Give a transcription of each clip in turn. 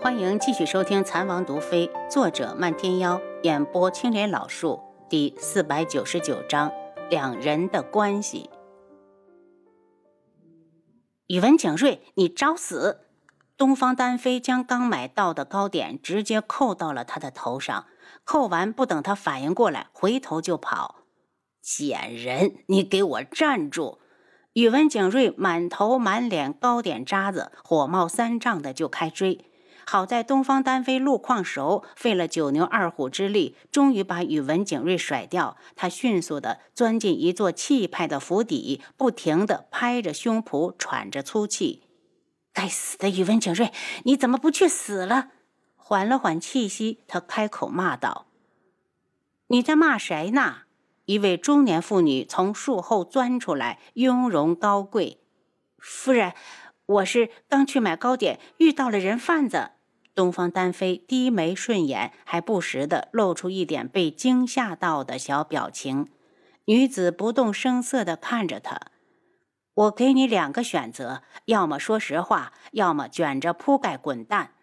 欢迎继续收听《残王毒妃》，作者漫天妖，演播青莲老树，第四百九十九章：两人的关系。宇文景睿，你找死！东方丹飞将刚买到的糕点直接扣到了他的头上，扣完不等他反应过来，回头就跑。贱人，你给我站住！宇文景睿满头满脸糕点渣子，火冒三丈的就开追。好在东方丹飞路况熟，费了九牛二虎之力，终于把宇文景睿甩掉。他迅速地钻进一座气派的府邸，不停地拍着胸脯，喘着粗气。该死的宇文景睿，你怎么不去死了？缓了缓气息，他开口骂道：“你在骂谁呢？”一位中年妇女从树后钻出来，雍容高贵：“夫人，我是刚去买糕点，遇到了人贩子。”东方丹飞低眉顺眼，还不时地露出一点被惊吓到的小表情。女子不动声色地看着他：“我给你两个选择，要么说实话，要么卷着铺盖滚蛋。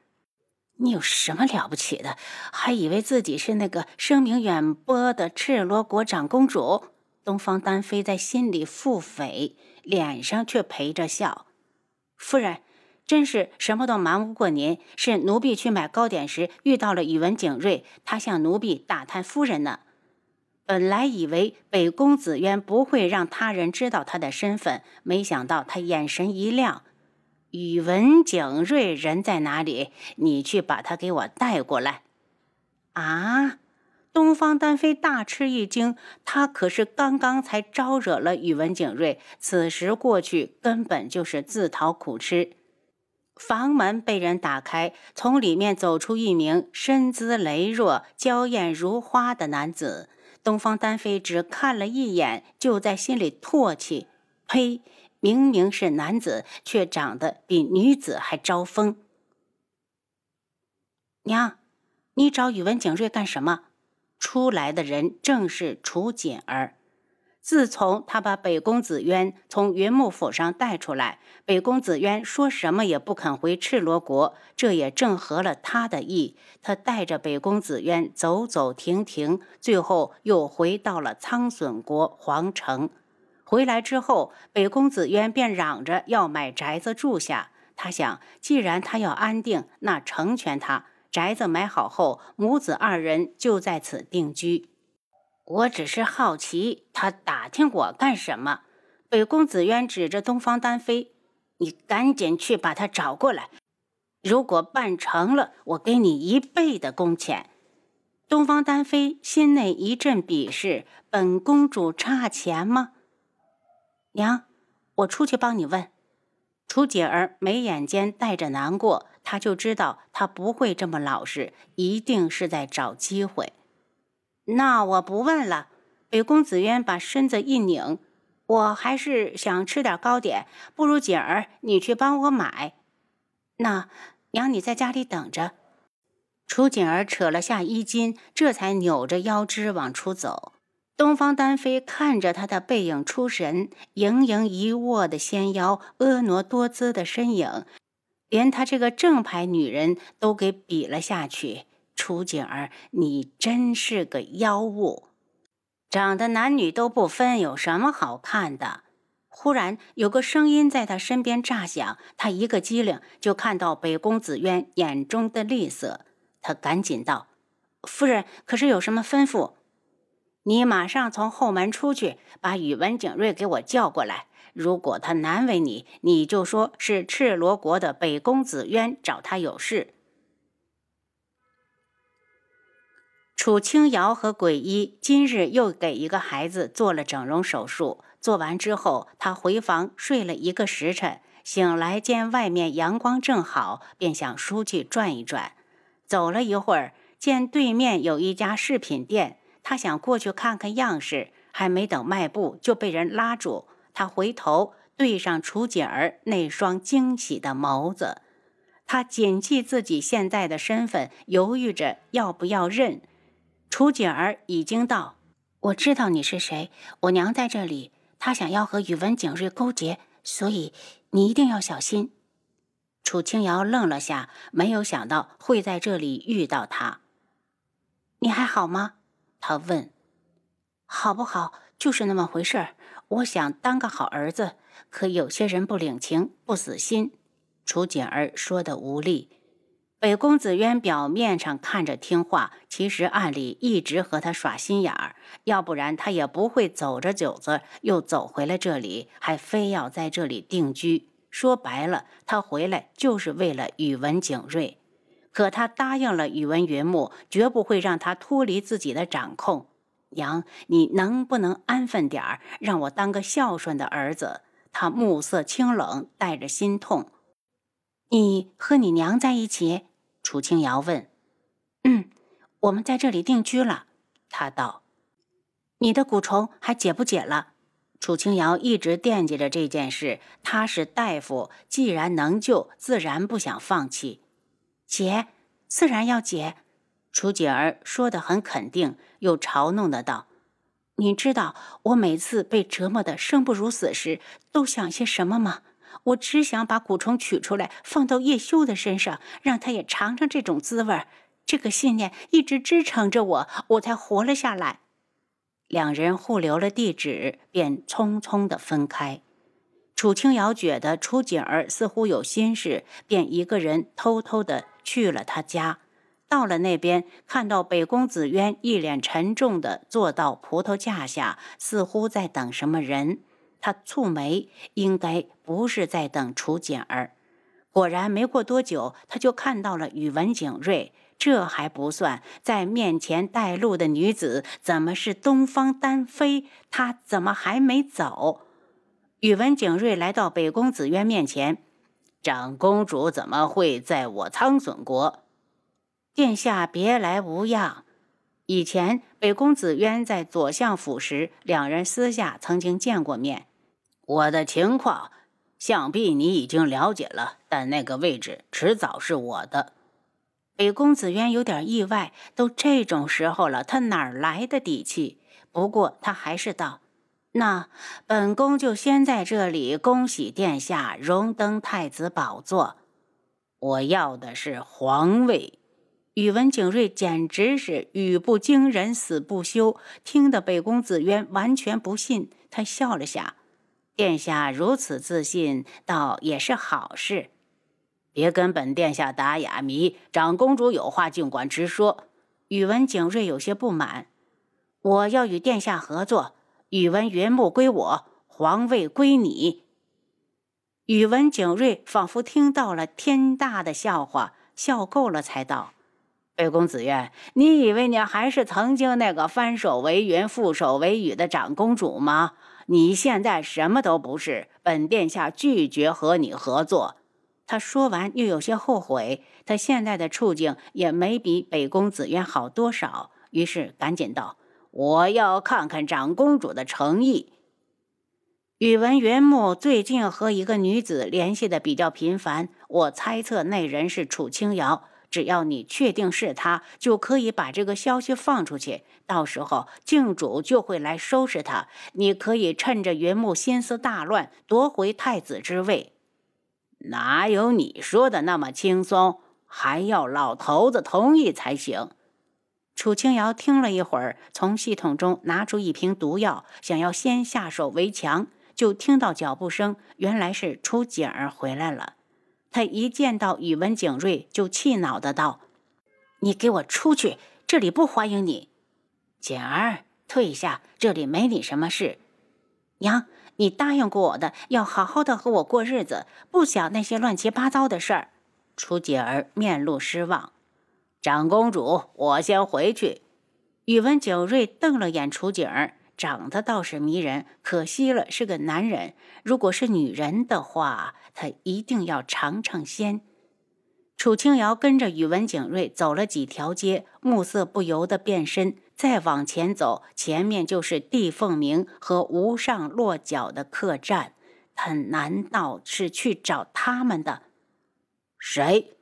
你有什么了不起的？还以为自己是那个声名远播的赤罗国长公主？”东方丹飞在心里腹诽，脸上却陪着笑：“夫人。”真是什么都瞒不过您。是奴婢去买糕点时遇到了宇文景睿，他向奴婢打探夫人呢。本来以为北宫子渊不会让他人知道他的身份，没想到他眼神一亮：“宇文景睿人在哪里？你去把他给我带过来。”啊！东方丹飞大吃一惊，他可是刚刚才招惹了宇文景睿，此时过去根本就是自讨苦吃。房门被人打开，从里面走出一名身姿羸弱、娇艳如花的男子。东方丹飞只看了一眼，就在心里唾弃：“呸！明明是男子，却长得比女子还招风。”娘，你找宇文景睿干什么？出来的人正是楚锦儿。自从他把北宫子渊从云木府上带出来，北宫子渊说什么也不肯回赤罗国，这也正合了他的意。他带着北宫子渊走走停停，最后又回到了苍隼国皇城。回来之后，北宫子渊便嚷着要买宅子住下。他想，既然他要安定，那成全他。宅子买好后，母子二人就在此定居。我只是好奇，他打听我干什么？北宫子渊指着东方丹飞：“你赶紧去把他找过来。如果办成了，我给你一倍的工钱。”东方丹飞心内一阵鄙视：“本公主差钱吗？”娘，我出去帮你问。楚姐儿眉眼间带着难过，她就知道他不会这么老实，一定是在找机会。那我不问了。北宫子渊把身子一拧，我还是想吃点糕点，不如锦儿你去帮我买。那娘你在家里等着。楚锦儿扯了下衣襟，这才扭着腰肢往出走。东方丹飞看着他的背影出神，盈盈一握的纤腰，婀娜多姿的身影，连他这个正牌女人都给比了下去。楚景儿，你真是个妖物，长得男女都不分，有什么好看的？忽然有个声音在他身边炸响，他一个机灵就看到北宫子渊眼中的厉色，他赶紧道：“夫人，可是有什么吩咐？你马上从后门出去，把宇文景睿给我叫过来。如果他难为你，你就说是赤罗国的北宫子渊找他有事。”楚清瑶和鬼医今日又给一个孩子做了整容手术，做完之后，他回房睡了一个时辰，醒来见外面阳光正好，便想出去转一转。走了一会儿，见对面有一家饰品店，他想过去看看样式，还没等迈步，就被人拉住。他回头对上楚锦儿那双惊喜的眸子，他谨记自己现在的身份，犹豫着要不要认。楚锦儿已经到，我知道你是谁。我娘在这里，她想要和宇文景睿勾结，所以你一定要小心。楚清瑶愣了下，没有想到会在这里遇到他。你还好吗？他问。好不好，就是那么回事儿。我想当个好儿子，可有些人不领情，不死心。楚锦儿说的无力。北公子渊表面上看着听话，其实暗里一直和他耍心眼儿。要不然他也不会走着走着又走回来这里，还非要在这里定居。说白了，他回来就是为了宇文景睿。可他答应了宇文云木，绝不会让他脱离自己的掌控。娘，你能不能安分点儿，让我当个孝顺的儿子？他目色清冷，带着心痛。你和你娘在一起？楚清瑶问。嗯，我们在这里定居了。他道。你的蛊虫还解不解了？楚清瑶一直惦记着这件事。他是大夫，既然能救，自然不想放弃。解，自然要解。楚锦儿说的很肯定，又嘲弄的道：“你知道我每次被折磨的生不如死时，都想些什么吗？我只想把蛊虫取出来，放到叶修的身上，让他也尝尝这种滋味。这个信念一直支撑着我，我才活了下来。”两人互留了地址，便匆匆的分开。楚清瑶觉得楚锦儿似乎有心事，便一个人偷偷的去了他家。到了那边，看到北宫子渊一脸沉重地坐到葡萄架下，似乎在等什么人。他蹙眉，应该不是在等楚简儿。果然，没过多久，他就看到了宇文景睿。这还不算，在面前带路的女子怎么是东方丹妃？她怎么还没走？宇文景睿来到北宫子渊面前：“长公主怎么会在我苍隼国？”殿下别来无恙。以前北宫子渊在左相府时，两人私下曾经见过面。我的情况，想必你已经了解了。但那个位置迟早是我的。北宫子渊有点意外，都这种时候了，他哪来的底气？不过他还是道：“那本宫就先在这里恭喜殿下荣登太子宝座。我要的是皇位。”宇文景睿简直是语不惊人死不休，听得北宫子渊完全不信。他笑了下：“殿下如此自信，倒也是好事。别跟本殿下打哑谜，长公主有话尽管直说。”宇文景睿有些不满：“我要与殿下合作，宇文云木归我，皇位归你。”宇文景睿仿佛听到了天大的笑话，笑够了才道。北宫子渊，你以为你还是曾经那个翻手为云、覆手为雨的长公主吗？你现在什么都不是。本殿下拒绝和你合作。他说完，又有些后悔。他现在的处境也没比北宫子渊好多少，于是赶紧道：“我要看看长公主的诚意。”宇文云木最近和一个女子联系的比较频繁，我猜测那人是楚清瑶。只要你确定是他，就可以把这个消息放出去。到时候靖主就会来收拾他。你可以趁着云木心思大乱，夺回太子之位。哪有你说的那么轻松？还要老头子同意才行。楚清瑶听了一会儿，从系统中拿出一瓶毒药，想要先下手为强，就听到脚步声，原来是楚景儿回来了。他一见到宇文景睿，就气恼的道：“你给我出去，这里不欢迎你。”景儿，退下，这里没你什么事。娘，你答应过我的，要好好的和我过日子，不想那些乱七八糟的事儿。楚景儿面露失望。长公主，我先回去。宇文景睿瞪了眼楚景儿。长得倒是迷人，可惜了是个男人。如果是女人的话，他一定要尝尝鲜。楚清瑶跟着宇文景睿走了几条街，暮色不由得变深。再往前走，前面就是帝凤鸣和无上落脚的客栈。他难道是去找他们的？谁？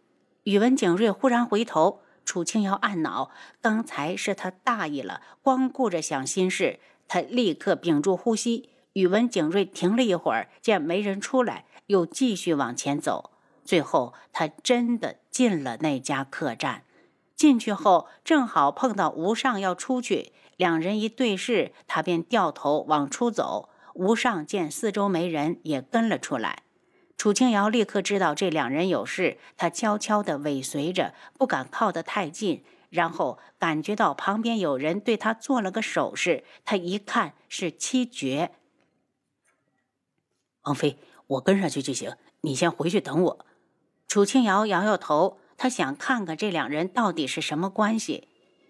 宇文景睿忽然回头，楚清瑶暗恼：刚才是他大意了，光顾着想心事。他立刻屏住呼吸。宇文景睿停了一会儿，见没人出来，又继续往前走。最后，他真的进了那家客栈。进去后，正好碰到吴尚要出去，两人一对视，他便掉头往出走。吴尚见四周没人，也跟了出来。楚清瑶立刻知道这两人有事，他悄悄地尾随着，不敢靠得太近。然后感觉到旁边有人对他做了个手势，他一看是七绝。王妃，我跟上去就行，你先回去等我。楚清瑶摇摇头，他想看看这两人到底是什么关系。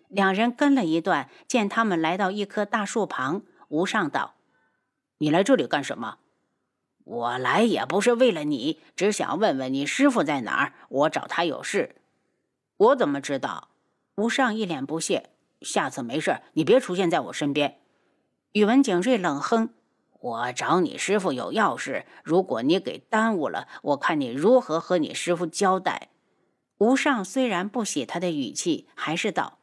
两人跟了一段，见他们来到一棵大树旁，无上道：“你来这里干什么？”“我来也不是为了你，只想问问你师傅在哪儿。我找他有事。”“我怎么知道？”吴尚一脸不屑。“下次没事，你别出现在我身边。”宇文景睿冷哼。我找你师傅有要事，如果你给耽误了，我看你如何和你师傅交代。吴尚虽然不喜他的语气，还是道：“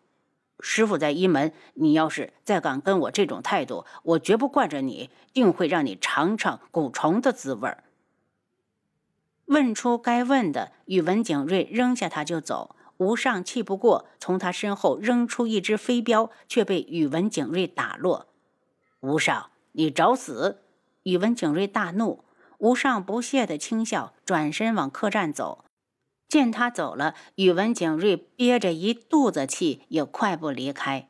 师傅在一门，你要是再敢跟我这种态度，我绝不惯着你，定会让你尝尝蛊虫的滋味。”问出该问的，宇文景睿扔下他就走。吴尚气不过，从他身后扔出一只飞镖，却被宇文景睿打落。吴尚。你找死！宇文景睿大怒，吴尚不屑的轻笑，转身往客栈走。见他走了，宇文景睿憋着一肚子气，也快步离开。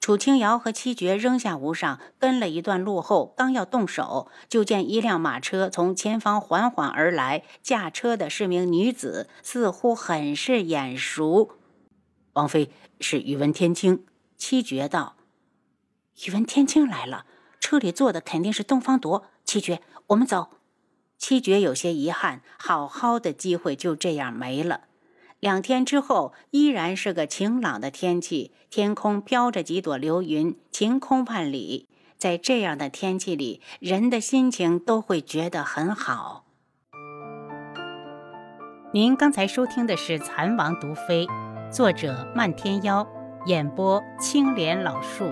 楚清瑶和七绝扔下吴上，跟了一段路后，刚要动手，就见一辆马车从前方缓缓而来，驾车的是名女子，似乎很是眼熟。王妃是宇文天青。七绝道：“宇文天青来了。”车里坐的肯定是东方铎。七绝，我们走。七绝有些遗憾，好好的机会就这样没了。两天之后，依然是个晴朗的天气，天空飘着几朵流云，晴空万里。在这样的天气里，人的心情都会觉得很好。您刚才收听的是《蚕王毒妃》，作者漫天妖，演播青莲老树。